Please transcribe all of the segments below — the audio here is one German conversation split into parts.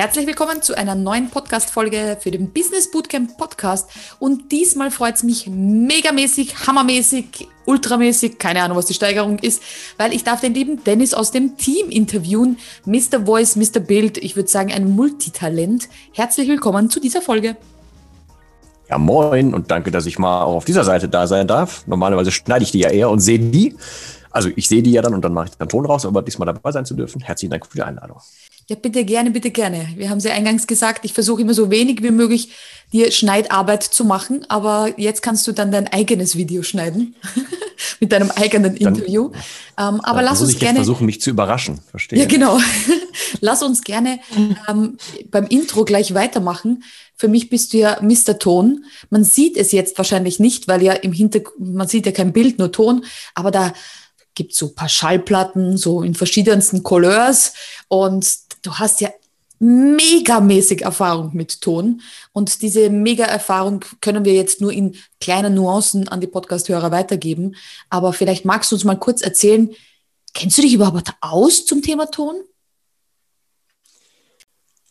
Herzlich willkommen zu einer neuen Podcast-Folge für den Business Bootcamp Podcast. Und diesmal freut es mich megamäßig, hammermäßig, ultramäßig, keine Ahnung, was die Steigerung ist, weil ich darf den lieben Dennis aus dem Team interviewen. Mr. Voice, Mr. Bild, ich würde sagen ein Multitalent. Herzlich willkommen zu dieser Folge. Ja, moin und danke, dass ich mal auch auf dieser Seite da sein darf. Normalerweise schneide ich die ja eher und sehe die. Also ich sehe die ja dann und dann mache ich den Ton raus, aber diesmal dabei sein zu dürfen. Herzlichen Dank für die Einladung. Ja, bitte gerne, bitte gerne. Wir haben sie eingangs gesagt, ich versuche immer so wenig wie möglich dir Schneidarbeit zu machen, aber jetzt kannst du dann dein eigenes Video schneiden mit deinem eigenen dann, Interview. Ähm, aber lass uns gerne versuchen, mich zu überraschen. Verstehe. Ja, genau. lass uns gerne ähm, beim Intro gleich weitermachen. Für mich bist du ja Mr. Ton. Man sieht es jetzt wahrscheinlich nicht, weil ja im Hintergrund, man sieht ja kein Bild, nur Ton, aber da gibt so ein paar Schallplatten, so in verschiedensten Couleurs und du hast ja megamäßig Erfahrung mit Ton und diese Mega-Erfahrung können wir jetzt nur in kleinen Nuancen an die Podcast-Hörer weitergeben. Aber vielleicht magst du uns mal kurz erzählen, kennst du dich überhaupt aus zum Thema Ton?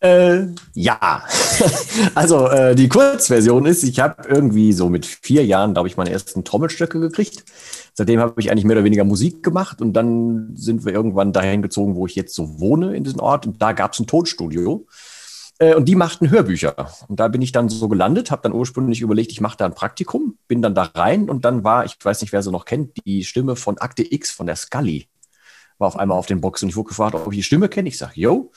Äh, ja, also äh, die Kurzversion ist, ich habe irgendwie so mit vier Jahren, glaube ich, meine ersten Trommelstöcke gekriegt. Seitdem habe ich eigentlich mehr oder weniger Musik gemacht und dann sind wir irgendwann dahin gezogen, wo ich jetzt so wohne in diesem Ort und da gab es ein Tonstudio äh, und die machten Hörbücher und da bin ich dann so gelandet, habe dann ursprünglich überlegt, ich mache da ein Praktikum, bin dann da rein und dann war, ich weiß nicht, wer sie noch kennt, die Stimme von Akte X von der Scully war auf einmal auf den Box und ich wurde gefragt, ob ich die Stimme kenne. Ich sage, yo.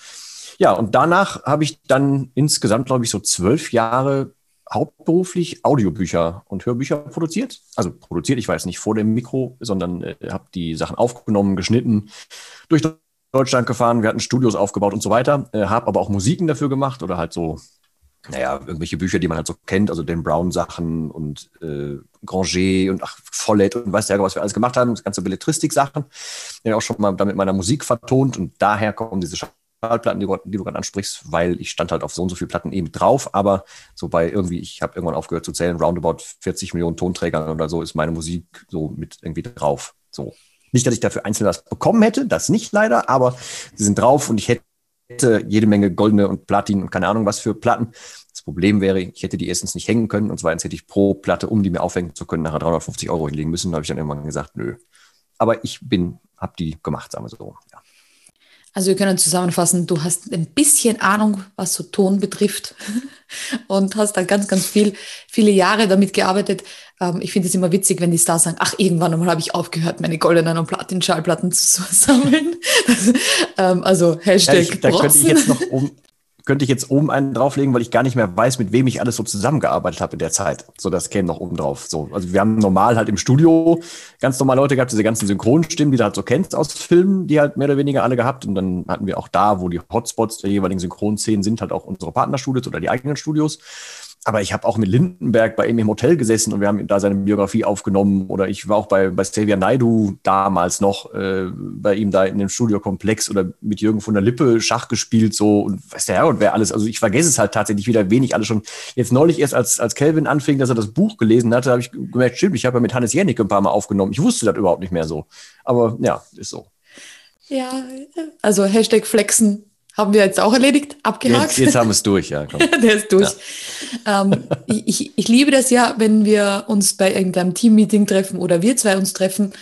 Ja, und danach habe ich dann insgesamt, glaube ich, so zwölf Jahre hauptberuflich Audiobücher und Hörbücher produziert. Also produziert, ich weiß nicht vor dem Mikro, sondern äh, habe die Sachen aufgenommen, geschnitten, durch Deutschland gefahren, wir hatten Studios aufgebaut und so weiter, äh, habe aber auch Musiken dafür gemacht oder halt so, naja, irgendwelche Bücher, die man halt so kennt, also Dan Brown Sachen und äh, Granger und ach, Follett und weiß ja, was wir alles gemacht haben, das ganze Belletristik-Sachen, ja auch schon mal damit meiner Musik vertont und daher kommen diese Schallplatten, die, die du gerade ansprichst, weil ich stand halt auf so und so viele Platten eben drauf, aber so bei irgendwie, ich habe irgendwann aufgehört zu zählen, roundabout 40 Millionen Tonträgern oder so ist meine Musik so mit irgendwie drauf. So. Nicht, dass ich dafür einzeln was bekommen hätte, das nicht leider, aber sie sind drauf und ich hätte jede Menge goldene und Platin und keine Ahnung was für Platten. Das Problem wäre, ich hätte die erstens nicht hängen können und zweitens hätte ich pro Platte, um die mir aufhängen zu können, nachher 350 Euro hinlegen müssen. Da habe ich dann irgendwann gesagt, nö. Aber ich bin, habe die gemacht, sagen wir so. Ja. Also wir können zusammenfassen, du hast ein bisschen Ahnung, was so Ton betrifft und hast da ganz, ganz viel, viele Jahre damit gearbeitet. Ähm, ich finde es immer witzig, wenn die Stars sagen, ach, irgendwann einmal habe ich aufgehört, meine goldenen und Platin-Schallplatten zu sammeln. ähm, also Hashtag ja, ich, Da könnte ich jetzt noch um, könnte ich jetzt oben einen drauflegen, weil ich gar nicht mehr weiß, mit wem ich alles so zusammengearbeitet habe in der Zeit. So, das käme noch oben drauf. So, also wir haben normal halt im Studio ganz normal Leute gehabt, diese ganzen Synchronstimmen, die du halt so kennst aus Filmen, die halt mehr oder weniger alle gehabt. Und dann hatten wir auch da, wo die Hotspots der jeweiligen Synchronszenen sind, halt auch unsere Partnerstudios oder die eigenen Studios aber ich habe auch mit Lindenberg bei ihm im Hotel gesessen und wir haben da seine Biografie aufgenommen. Oder ich war auch bei, bei Xavier Naidu damals noch äh, bei ihm da in dem Studiokomplex oder mit Jürgen von der Lippe Schach gespielt, so und weiß der Herr und wer alles. Also ich vergesse es halt tatsächlich wieder wenig alles schon. Jetzt neulich erst, als, als Kelvin anfing, dass er das Buch gelesen hatte, habe ich gemerkt, stimmt, ich habe ja mit Hannes Jennig ein paar Mal aufgenommen. Ich wusste das überhaupt nicht mehr so. Aber ja, ist so. Ja, also Hashtag Flexen haben wir jetzt auch erledigt, abgehakt. Jetzt, jetzt haben wir es durch, ja. Komm. Der ist durch. Ja. Ähm, ich, ich liebe das ja, wenn wir uns bei irgendeinem Teammeeting treffen oder wir zwei uns treffen,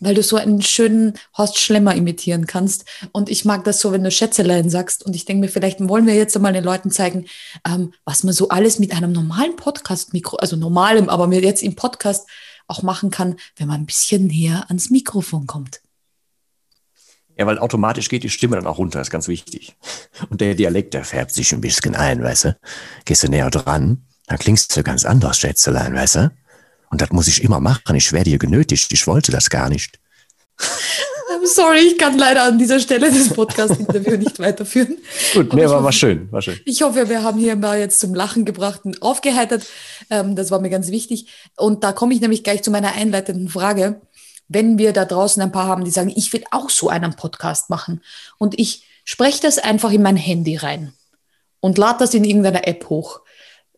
weil du so einen schönen Horst Schlemmer imitieren kannst. Und ich mag das so, wenn du Schätzelein sagst. Und ich denke mir, vielleicht wollen wir jetzt einmal den Leuten zeigen, ähm, was man so alles mit einem normalen Podcast-Mikro, also normalem, aber mir jetzt im Podcast auch machen kann, wenn man ein bisschen näher ans Mikrofon kommt. Ja, weil automatisch geht die Stimme dann auch runter, ist ganz wichtig. Und der Dialekt, der färbt sich ein bisschen ein, weißt du? Gehst du näher dran, dann klingst du ganz anders, Schätzelein, weißt du? Und das muss ich immer machen. Ich werde hier genötigt. Ich wollte das gar nicht. I'm sorry, ich kann leider an dieser Stelle das Podcast-Interview nicht weiterführen. Gut, nee, aber war schön, war schön. Ich hoffe, wir haben hier mal jetzt zum Lachen gebracht und aufgeheitert. Ähm, das war mir ganz wichtig. Und da komme ich nämlich gleich zu meiner einleitenden Frage wenn wir da draußen ein paar haben, die sagen, ich will auch so einen Podcast machen und ich spreche das einfach in mein Handy rein und lade das in irgendeiner App hoch.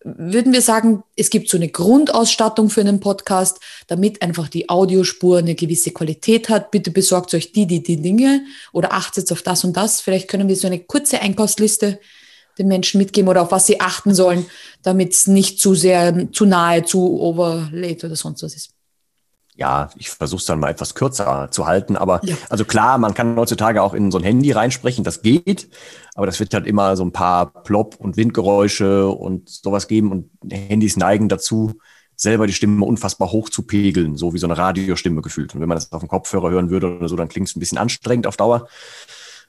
Würden wir sagen, es gibt so eine Grundausstattung für einen Podcast, damit einfach die Audiospur eine gewisse Qualität hat. Bitte besorgt euch die, die, die Dinge oder achtet auf das und das. Vielleicht können wir so eine kurze Einkaufsliste den Menschen mitgeben oder auf was sie achten sollen, damit es nicht zu sehr, zu nahe, zu overlaid oder sonst was ist? Ja, ich versuche es dann mal etwas kürzer zu halten. Aber ja. also klar, man kann heutzutage auch in so ein Handy reinsprechen, das geht. Aber das wird halt immer so ein paar Plop- und Windgeräusche und sowas geben. Und Handys neigen dazu, selber die Stimme unfassbar hoch zu pegeln, so wie so eine Radiostimme gefühlt. Und wenn man das auf dem Kopfhörer hören würde oder so, dann klingt es ein bisschen anstrengend auf Dauer.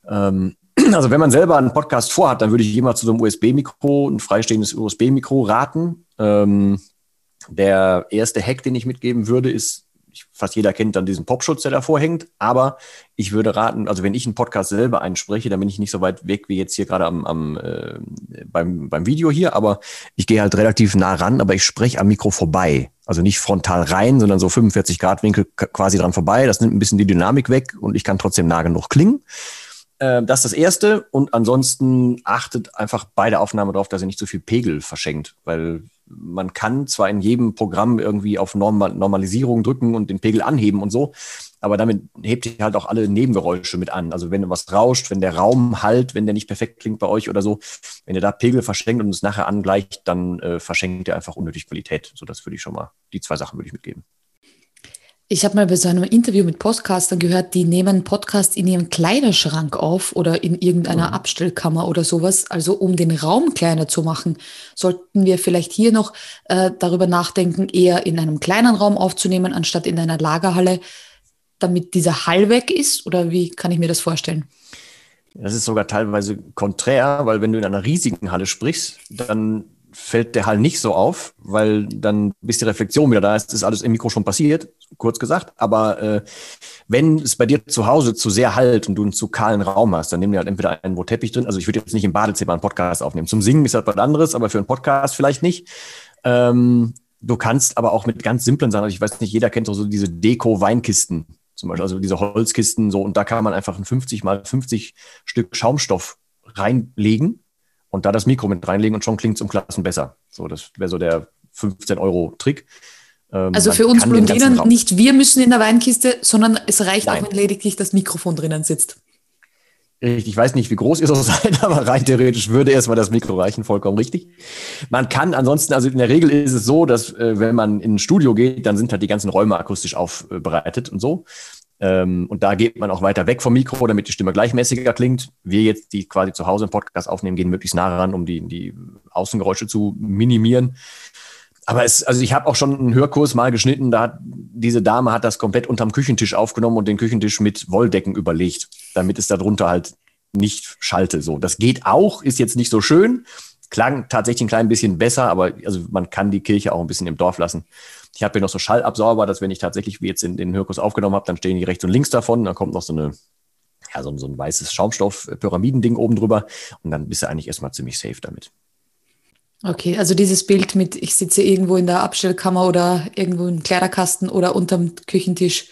Ähm, also wenn man selber einen Podcast vorhat, dann würde ich jemand zu so einem USB-Mikro, ein freistehendes USB-Mikro raten. Ähm, der erste Hack, den ich mitgeben würde, ist fast jeder kennt dann diesen Popschutz, der davor hängt. Aber ich würde raten, also wenn ich einen Podcast selber einspreche, dann bin ich nicht so weit weg wie jetzt hier gerade am, am äh, beim, beim Video hier, aber ich gehe halt relativ nah ran, aber ich spreche am Mikro vorbei. Also nicht frontal rein, sondern so 45 Grad Winkel quasi dran vorbei. Das nimmt ein bisschen die Dynamik weg und ich kann trotzdem nah genug klingen. Äh, das ist das Erste. Und ansonsten achtet einfach bei der Aufnahme darauf, dass ihr nicht zu viel Pegel verschenkt, weil man kann zwar in jedem Programm irgendwie auf Normal Normalisierung drücken und den Pegel anheben und so, aber damit hebt ihr halt auch alle Nebengeräusche mit an. Also wenn was rauscht, wenn der Raum halt, wenn der nicht perfekt klingt bei euch oder so, wenn ihr da Pegel verschenkt und es nachher angleicht, dann äh, verschenkt ihr einfach unnötig Qualität. So, das würde ich schon mal, die zwei Sachen würde ich mitgeben. Ich habe mal bei so einem Interview mit Podcastern gehört, die nehmen Podcast in ihrem Kleiderschrank auf oder in irgendeiner mhm. Abstellkammer oder sowas. Also um den Raum kleiner zu machen, sollten wir vielleicht hier noch äh, darüber nachdenken, eher in einem kleinen Raum aufzunehmen, anstatt in einer Lagerhalle, damit dieser Hall weg ist? Oder wie kann ich mir das vorstellen? Das ist sogar teilweise konträr, weil wenn du in einer riesigen Halle sprichst, dann fällt der Hall nicht so auf, weil dann, bis die Reflexion wieder da ist, ist alles im Mikro schon passiert, kurz gesagt. Aber äh, wenn es bei dir zu Hause zu sehr halt und du einen zu kahlen Raum hast, dann nimm dir halt entweder einen, wo Teppich drin, also ich würde jetzt nicht im Badezimmer einen Podcast aufnehmen. Zum Singen ist das was anderes, aber für einen Podcast vielleicht nicht. Ähm, du kannst aber auch mit ganz simplen Sachen, also ich weiß nicht, jeder kennt so diese Deko-Weinkisten zum Beispiel, also diese Holzkisten so, und da kann man einfach ein 50 mal 50 Stück Schaumstoff reinlegen und da das Mikro mit reinlegen und schon klingt es um Klassen besser. So, das wäre so der 15 Euro Trick. Ähm, also für uns Blondinen, nicht wir müssen in der Weinkiste, sondern es reicht Nein. auch, wenn lediglich das Mikrofon drinnen sitzt. Ich weiß nicht, wie groß ihr so seid, aber rein theoretisch würde erstmal das Mikro reichen, vollkommen richtig. Man kann ansonsten, also in der Regel ist es so, dass äh, wenn man in ein Studio geht, dann sind halt die ganzen Räume akustisch aufbereitet und so. Ähm, und da geht man auch weiter weg vom Mikro, damit die Stimme gleichmäßiger klingt. Wir jetzt, die quasi zu Hause im Podcast aufnehmen, gehen möglichst nah ran, um die, die Außengeräusche zu minimieren. Aber es, also ich habe auch schon einen Hörkurs mal geschnitten, da hat diese Dame hat das komplett unterm Küchentisch aufgenommen und den Küchentisch mit Wolldecken überlegt, damit es darunter halt nicht schalte. So, das geht auch, ist jetzt nicht so schön, klang tatsächlich ein klein bisschen besser, aber also man kann die Kirche auch ein bisschen im Dorf lassen. Ich habe hier noch so Schallabsorber, dass wenn ich tatsächlich wie jetzt in den Hörkurs aufgenommen habe, dann stehen die rechts und links davon. Dann kommt noch so eine ja, so, so ein weißes Schaumstoff-Pyramidending oben drüber und dann bist du eigentlich erstmal ziemlich safe damit. Okay, also dieses Bild mit, ich sitze irgendwo in der Abstellkammer oder irgendwo im Kleiderkasten oder unterm Küchentisch,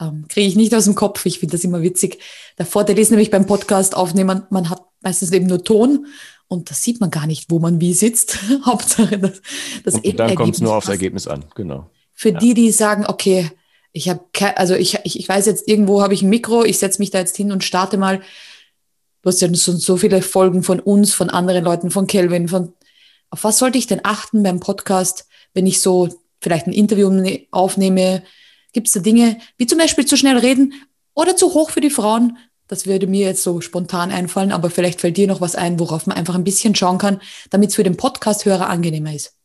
ähm, kriege ich nicht aus dem Kopf. Ich finde das immer witzig. Der Vorteil ist nämlich beim Podcast aufnehmen, man hat meistens eben nur Ton und das sieht man gar nicht, wo man wie sitzt. Hauptsache, das, das und dann kommt es nur aufs Ergebnis an, genau. Für ja. die, die sagen, okay, ich habe, also ich, ich, ich weiß jetzt, irgendwo habe ich ein Mikro, ich setze mich da jetzt hin und starte mal. Du hast ja so, so viele Folgen von uns, von anderen Leuten, von Kelvin, von, auf was sollte ich denn achten beim Podcast, wenn ich so vielleicht ein Interview ne, aufnehme? Gibt es da Dinge, wie zum Beispiel zu schnell reden oder zu hoch für die Frauen? Das würde mir jetzt so spontan einfallen, aber vielleicht fällt dir noch was ein, worauf man einfach ein bisschen schauen kann, damit es für den Podcast-Hörer angenehmer ist.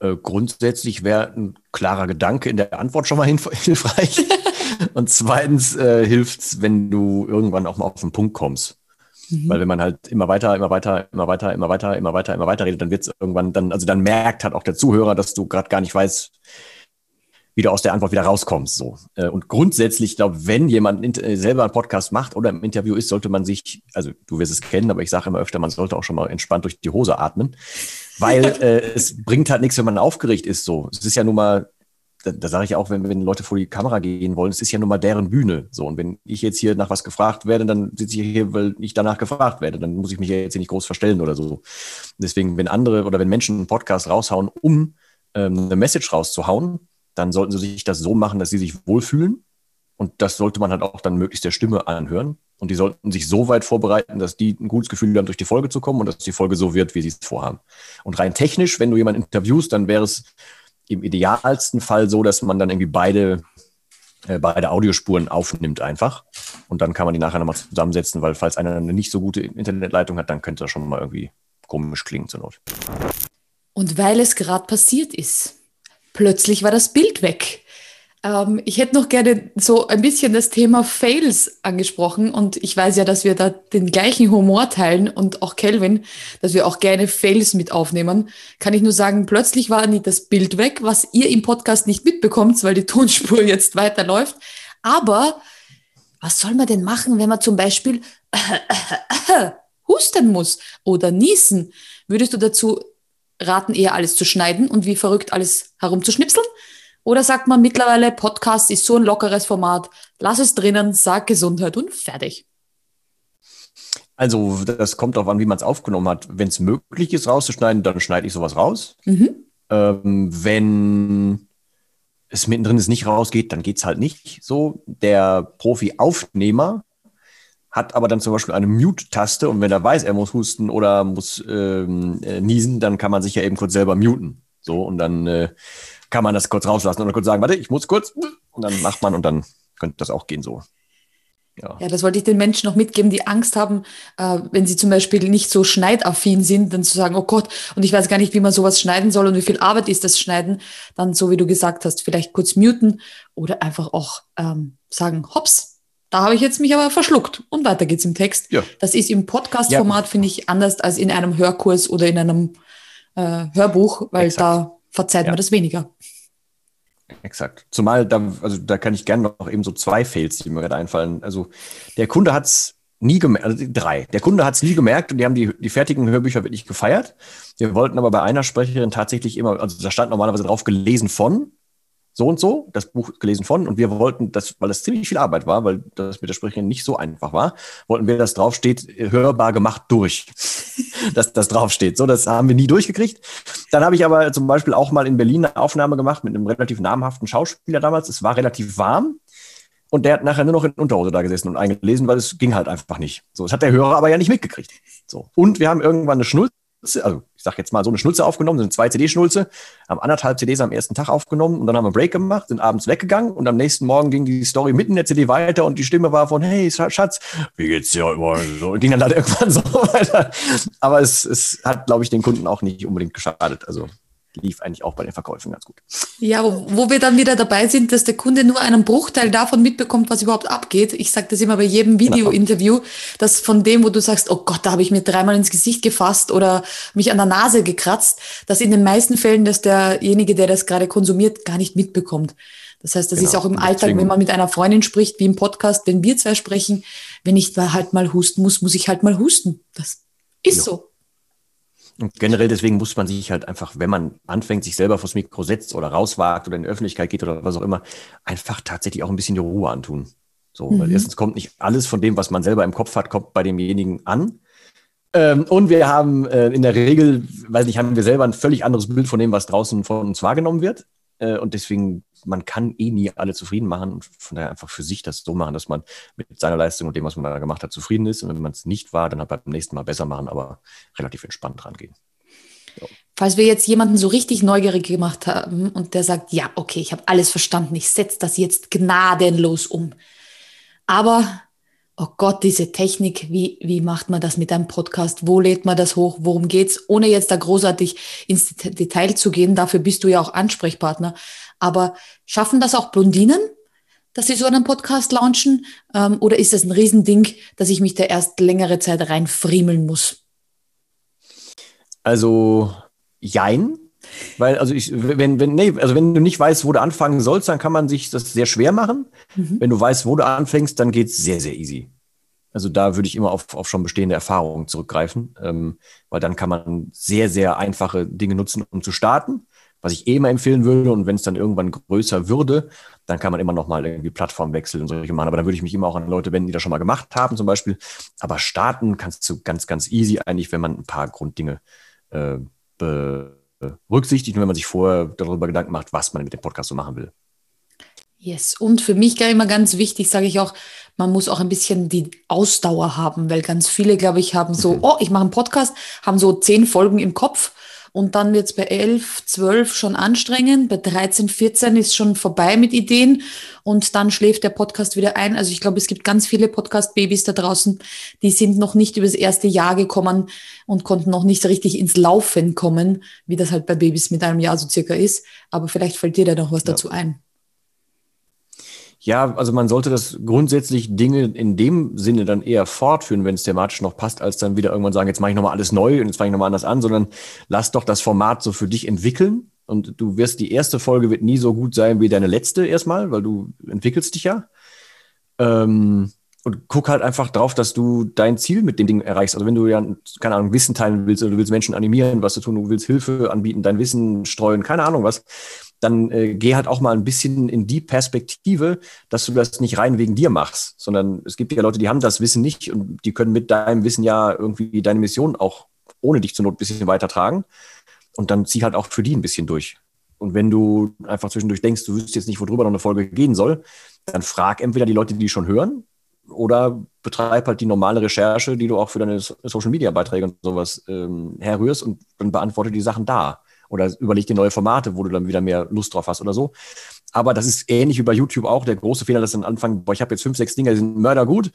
Äh, grundsätzlich wäre ein klarer Gedanke in der Antwort schon mal hilfreich. Und zweitens äh, hilft es, wenn du irgendwann auch mal auf den Punkt kommst. Mhm. Weil wenn man halt immer weiter, immer weiter, immer weiter, immer weiter, immer weiter, immer weiter redet, dann wird es irgendwann dann, also dann merkt halt auch der Zuhörer, dass du gerade gar nicht weißt, wie du aus der Antwort wieder rauskommst. So. Äh, und grundsätzlich, ich glaube, wenn jemand äh, selber einen Podcast macht oder im Interview ist, sollte man sich, also du wirst es kennen, aber ich sage immer öfter, man sollte auch schon mal entspannt durch die Hose atmen. Weil äh, es bringt halt nichts, wenn man aufgeregt ist. So. Es ist ja nun mal, da, da sage ich auch, wenn, wenn Leute vor die Kamera gehen wollen, es ist ja nun mal deren Bühne. So. Und wenn ich jetzt hier nach was gefragt werde, dann sitze ich hier, weil ich danach gefragt werde. Dann muss ich mich ja jetzt hier nicht groß verstellen oder so. Deswegen, wenn andere oder wenn Menschen einen Podcast raushauen, um ähm, eine Message rauszuhauen, dann sollten sie sich das so machen, dass sie sich wohlfühlen. Und das sollte man halt auch dann möglichst der Stimme anhören. Und die sollten sich so weit vorbereiten, dass die ein gutes Gefühl haben, durch die Folge zu kommen und dass die Folge so wird, wie sie es vorhaben. Und rein technisch, wenn du jemanden interviewst, dann wäre es im idealsten Fall so, dass man dann irgendwie beide, äh, beide Audiospuren aufnimmt einfach. Und dann kann man die nachher nochmal zusammensetzen, weil falls einer eine nicht so gute Internetleitung hat, dann könnte das schon mal irgendwie komisch klingen zur Not. Und weil es gerade passiert ist, plötzlich war das Bild weg. Ähm, ich hätte noch gerne so ein bisschen das Thema Fails angesprochen und ich weiß ja, dass wir da den gleichen Humor teilen und auch Kelvin, dass wir auch gerne Fails mit aufnehmen. Kann ich nur sagen, plötzlich war nicht das Bild weg, was ihr im Podcast nicht mitbekommt, weil die Tonspur jetzt weiterläuft. Aber was soll man denn machen, wenn man zum Beispiel husten muss oder niesen? Würdest du dazu raten, eher alles zu schneiden und wie verrückt alles herumzuschnipseln? Oder sagt man mittlerweile, Podcast ist so ein lockeres Format, lass es drinnen, sag Gesundheit und fertig? Also, das kommt darauf an, wie man es aufgenommen hat. Wenn es möglich ist, rauszuschneiden, dann schneide ich sowas raus. Mhm. Ähm, wenn es mittendrin ist, nicht rausgeht, dann geht es halt nicht so. Der Profi-Aufnehmer hat aber dann zum Beispiel eine Mute-Taste und wenn er weiß, er muss husten oder muss ähm, äh, niesen, dann kann man sich ja eben kurz selber muten. So, und dann äh, kann man das kurz rauslassen oder kurz sagen, warte, ich muss kurz und dann macht man und dann könnte das auch gehen so. Ja. ja, das wollte ich den Menschen noch mitgeben, die Angst haben, äh, wenn sie zum Beispiel nicht so schneidaffin sind, dann zu sagen, oh Gott, und ich weiß gar nicht, wie man sowas schneiden soll und wie viel Arbeit ist das Schneiden, dann so wie du gesagt hast, vielleicht kurz muten oder einfach auch ähm, sagen, hops, da habe ich jetzt mich aber verschluckt und weiter geht's im Text. Ja. Das ist im Podcast-Format, ja. finde ich, anders als in einem Hörkurs oder in einem äh, Hörbuch, weil Exakt. da verzeiht ja. man das weniger. Exakt. Zumal da, also da kann ich gerne noch eben so zwei Fails, die mir gerade einfallen. Also der Kunde hat es nie gemerkt, also drei. Der Kunde hat es nie gemerkt und die haben die, die fertigen Hörbücher wirklich gefeiert. Wir wollten aber bei einer Sprecherin tatsächlich immer, also da stand normalerweise drauf gelesen von so und so, das Buch gelesen von, und wir wollten das, weil das ziemlich viel Arbeit war, weil das mit der Sprecherin nicht so einfach war, wollten wir, dass draufsteht, hörbar gemacht durch. dass das draufsteht. So, das haben wir nie durchgekriegt. Dann habe ich aber zum Beispiel auch mal in Berlin eine Aufnahme gemacht mit einem relativ namhaften Schauspieler damals. Es war relativ warm. Und der hat nachher nur noch in Unterhose da gesessen und eingelesen, weil es ging halt einfach nicht. So, das hat der Hörer aber ja nicht mitgekriegt. So. Und wir haben irgendwann eine Schnulze also sag jetzt mal so eine Schnulze aufgenommen, sind zwei CD-Schnulze, haben anderthalb CDs am ersten Tag aufgenommen und dann haben wir einen Break gemacht, sind abends weggegangen und am nächsten Morgen ging die Story mitten in der CD weiter und die Stimme war von, hey Schatz, wie geht's dir heute Morgen? So, ging dann halt irgendwann so weiter. Aber es, es hat, glaube ich, den Kunden auch nicht unbedingt geschadet. Also lief eigentlich auch bei den Verkäufen ganz gut. Ja, wo, wo wir dann wieder dabei sind, dass der Kunde nur einen Bruchteil davon mitbekommt, was überhaupt abgeht. Ich sage das immer bei jedem genau. Video-Interview, dass von dem, wo du sagst, oh Gott, da habe ich mir dreimal ins Gesicht gefasst oder mich an der Nase gekratzt, dass in den meisten Fällen, dass derjenige, der das gerade konsumiert, gar nicht mitbekommt. Das heißt, das genau. ist auch im Alltag, wenn man mit einer Freundin spricht, wie im Podcast, wenn wir zwei sprechen, wenn ich da halt mal husten muss, muss ich halt mal husten. Das ist jo. so. Und generell deswegen muss man sich halt einfach, wenn man anfängt, sich selber vors Mikro setzt oder rauswagt oder in die Öffentlichkeit geht oder was auch immer, einfach tatsächlich auch ein bisschen die Ruhe antun. So, mhm. weil erstens kommt nicht alles von dem, was man selber im Kopf hat, kommt bei demjenigen an. Ähm, und wir haben äh, in der Regel, weiß nicht, haben wir selber ein völlig anderes Bild von dem, was draußen von uns wahrgenommen wird. Äh, und deswegen, man kann eh nie alle zufrieden machen und von daher einfach für sich das so machen, dass man mit seiner Leistung und dem, was man da gemacht hat, zufrieden ist. Und wenn man es nicht war, dann halt beim nächsten Mal besser machen, aber relativ entspannt rangehen. So. Falls wir jetzt jemanden so richtig neugierig gemacht haben und der sagt, ja, okay, ich habe alles verstanden, ich setze das jetzt gnadenlos um. Aber oh Gott, diese Technik, wie, wie macht man das mit einem Podcast? Wo lädt man das hoch? Worum geht's? Ohne jetzt da großartig ins Detail zu gehen, dafür bist du ja auch Ansprechpartner. Aber schaffen das auch Blondinen, dass sie so einen Podcast launchen? Ähm, oder ist das ein Riesending, dass ich mich da erst längere Zeit reinfriemeln muss? Also, jein. Weil, also ich, wenn, wenn, nee, also wenn du nicht weißt, wo du anfangen sollst, dann kann man sich das sehr schwer machen. Mhm. Wenn du weißt, wo du anfängst, dann geht's sehr, sehr easy. Also da würde ich immer auf, auf schon bestehende Erfahrungen zurückgreifen, ähm, weil dann kann man sehr, sehr einfache Dinge nutzen, um zu starten, was ich eh immer empfehlen würde. Und wenn es dann irgendwann größer würde, dann kann man immer noch mal irgendwie Plattform wechseln und solche machen. Aber dann würde ich mich immer auch an Leute wenden, die das schon mal gemacht haben, zum Beispiel. Aber starten kannst du ganz, ganz easy eigentlich, wenn man ein paar Grunddinge äh, be berücksichtigt, wenn man sich vorher darüber Gedanken macht, was man mit dem Podcast so machen will. Yes, und für mich gar immer ganz wichtig, sage ich auch, man muss auch ein bisschen die Ausdauer haben, weil ganz viele, glaube ich, haben so, mhm. oh, ich mache einen Podcast, haben so zehn Folgen im Kopf und dann wird es bei 11, 12 schon anstrengend, bei 13, 14 ist schon vorbei mit Ideen und dann schläft der Podcast wieder ein. Also ich glaube, es gibt ganz viele Podcast-Babys da draußen, die sind noch nicht übers erste Jahr gekommen und konnten noch nicht richtig ins Laufen kommen, wie das halt bei Babys mit einem Jahr so circa ist. Aber vielleicht fällt dir da noch was ja. dazu ein. Ja, also man sollte das grundsätzlich Dinge in dem Sinne dann eher fortführen, wenn es thematisch noch passt, als dann wieder irgendwann sagen, jetzt mache ich nochmal alles neu und jetzt fange ich nochmal anders an, sondern lass doch das Format so für dich entwickeln. Und du wirst, die erste Folge wird nie so gut sein wie deine letzte erstmal, weil du entwickelst dich ja. Ähm, und guck halt einfach drauf, dass du dein Ziel mit dem Ding erreichst. Also wenn du ja, keine Ahnung, Wissen teilen willst oder du willst Menschen animieren, was zu tun, du willst Hilfe anbieten, dein Wissen streuen, keine Ahnung was, dann äh, geh halt auch mal ein bisschen in die Perspektive, dass du das nicht rein wegen dir machst, sondern es gibt ja Leute, die haben das Wissen nicht und die können mit deinem Wissen ja irgendwie deine Mission auch ohne dich zur Not ein bisschen weitertragen. Und dann zieh halt auch für die ein bisschen durch. Und wenn du einfach zwischendurch denkst, du wüsstest jetzt nicht, worüber noch eine Folge gehen soll, dann frag entweder die Leute, die schon hören, oder betreib halt die normale Recherche, die du auch für deine Social Media Beiträge und sowas ähm, herrührst und dann beantworte die Sachen da oder überleg dir neue Formate, wo du dann wieder mehr Lust drauf hast oder so. Aber das ist ähnlich wie bei YouTube auch. Der große Fehler, dass dann anfangen, boah, ich habe jetzt fünf, sechs Dinge, die sind mördergut.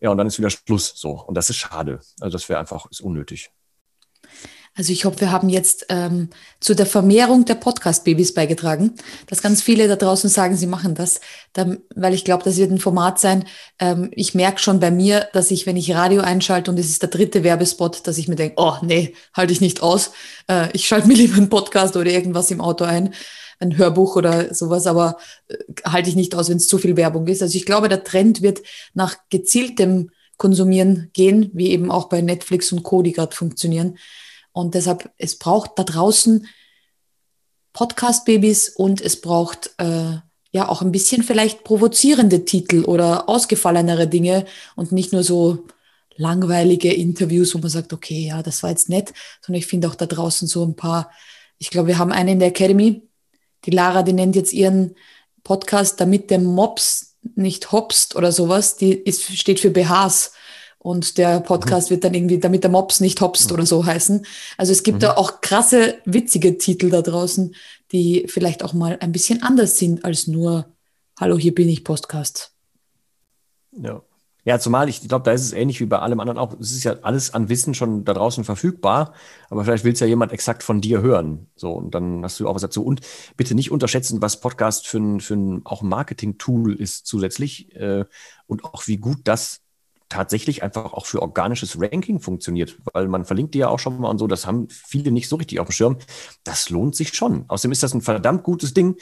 Ja, und dann ist wieder Schluss so. Und das ist schade. Also das wäre einfach, ist unnötig. Also ich hoffe, wir haben jetzt ähm, zu der Vermehrung der Podcast-Babys beigetragen, dass ganz viele da draußen sagen, sie machen das, dann, weil ich glaube, das wird ein Format sein. Ähm, ich merke schon bei mir, dass ich, wenn ich Radio einschalte und es ist der dritte Werbespot, dass ich mir denke, oh nee, halte ich nicht aus. Äh, ich schalte mir lieber einen Podcast oder irgendwas im Auto ein, ein Hörbuch oder sowas, aber äh, halte ich nicht aus, wenn es zu viel Werbung ist. Also ich glaube, der Trend wird nach gezieltem Konsumieren gehen, wie eben auch bei Netflix und Co, die gerade funktionieren und deshalb, es braucht da draußen Podcast-Babys und es braucht äh, ja auch ein bisschen vielleicht provozierende Titel oder ausgefallenere Dinge und nicht nur so langweilige Interviews, wo man sagt, okay, ja, das war jetzt nett, sondern ich finde auch da draußen so ein paar, ich glaube, wir haben eine in der Academy, die Lara, die nennt jetzt ihren Podcast, damit der Mops nicht hopst oder sowas, die ist, steht für BHs. Und der Podcast mhm. wird dann irgendwie, damit der Mops nicht hopst mhm. oder so heißen. Also es gibt mhm. da auch krasse, witzige Titel da draußen, die vielleicht auch mal ein bisschen anders sind als nur Hallo, hier bin ich Podcast. Ja. Ja, zumal ich glaube, da ist es ähnlich wie bei allem anderen auch. Es ist ja alles an Wissen schon da draußen verfügbar, aber vielleicht will es ja jemand exakt von dir hören. So, und dann hast du auch was dazu. Und bitte nicht unterschätzen, was Podcast für ein, für ein auch Marketing-Tool ist zusätzlich äh, und auch wie gut das tatsächlich einfach auch für organisches Ranking funktioniert, weil man verlinkt die ja auch schon mal und so, das haben viele nicht so richtig auf dem Schirm. Das lohnt sich schon. Außerdem ist das ein verdammt gutes Ding.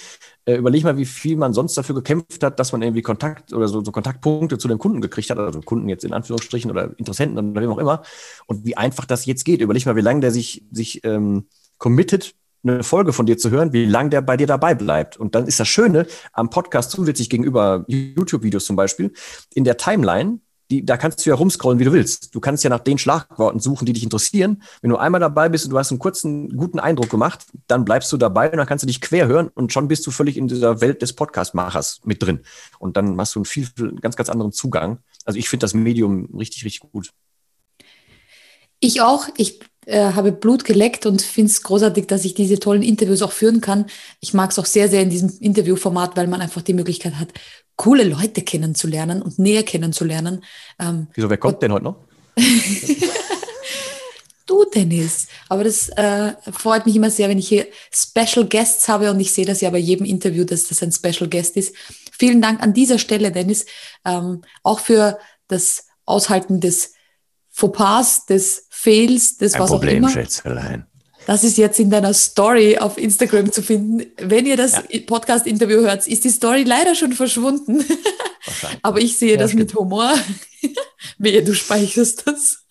Äh, überleg mal, wie viel man sonst dafür gekämpft hat, dass man irgendwie Kontakt oder so, so Kontaktpunkte zu den Kunden gekriegt hat, also Kunden jetzt in Anführungsstrichen oder Interessenten oder wem auch immer. Und wie einfach das jetzt geht. Überleg mal, wie lange der sich, sich ähm, committet, eine Folge von dir zu hören, wie lange der bei dir dabei bleibt. Und dann ist das Schöne am Podcast zusätzlich gegenüber YouTube-Videos zum Beispiel, in der Timeline die, da kannst du ja rumscrollen, wie du willst. Du kannst ja nach den Schlagworten suchen, die dich interessieren. Wenn du einmal dabei bist und du hast einen kurzen, guten Eindruck gemacht, dann bleibst du dabei und dann kannst du dich quer hören und schon bist du völlig in dieser Welt des Podcast-Machers mit drin. Und dann hast du einen viel ganz, ganz anderen Zugang. Also ich finde das Medium richtig, richtig gut. Ich auch. Ich äh, habe Blut geleckt und finde es großartig, dass ich diese tollen Interviews auch führen kann. Ich mag es auch sehr, sehr in diesem Interviewformat, weil man einfach die Möglichkeit hat, coole Leute kennenzulernen und näher kennenzulernen. Ähm, Wieso, wer kommt denn heute noch? du, Dennis. Aber das äh, freut mich immer sehr, wenn ich hier Special Guests habe und ich sehe das ja bei jedem Interview, dass das ein Special Guest ist. Vielen Dank an dieser Stelle, Dennis, ähm, auch für das Aushalten des Fauxpas, des Fails, des Ein was Problem, auch immer. Schätzelein. Das ist jetzt in deiner Story auf Instagram zu finden. Wenn ihr das ja. Podcast-Interview hört, ist die Story leider schon verschwunden. Aber ich sehe ja, das stimmt. mit Humor. Wehe, du speicherst das.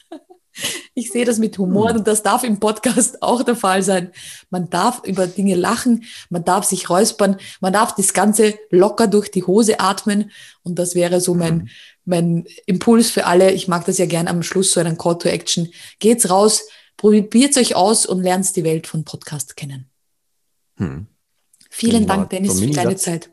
Ich sehe das mit Humor hm. und das darf im Podcast auch der Fall sein. Man darf über Dinge lachen, man darf sich räuspern, man darf das Ganze locker durch die Hose atmen und das wäre so mein, hm. mein Impuls für alle. Ich mag das ja gern am Schluss so einen Call to Action. Geht's raus, Probiert euch aus und lernt die Welt von Podcast kennen. Hm. Vielen Dank, Dennis, für deine Zeit.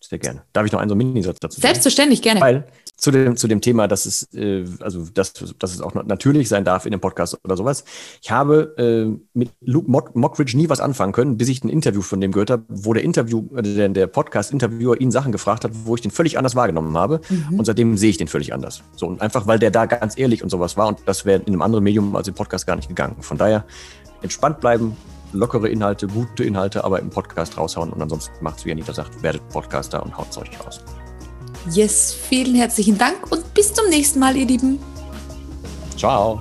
sehr gerne. Darf ich noch einen so Minisatz dazu sagen? Selbstverständlich, gerne. Weil zu dem, zu dem Thema, dass es, äh, also dass, dass es auch natürlich sein darf in dem Podcast oder sowas. Ich habe äh, mit Luke Mockridge nie was anfangen können, bis ich ein Interview von dem gehört habe, wo der Interview, äh, der, der Podcast-Interviewer ihn Sachen gefragt hat, wo ich den völlig anders wahrgenommen habe. Mhm. Und seitdem sehe ich den völlig anders. So, und einfach weil der da ganz ehrlich und sowas war und das wäre in einem anderen Medium als im Podcast gar nicht gegangen. Von daher entspannt bleiben, lockere Inhalte, gute Inhalte, aber im Podcast raushauen und ansonsten macht es, wie Anita sagt, werdet Podcaster und haut Zeug raus. Yes, vielen herzlichen Dank und bis zum nächsten Mal, ihr Lieben. Ciao.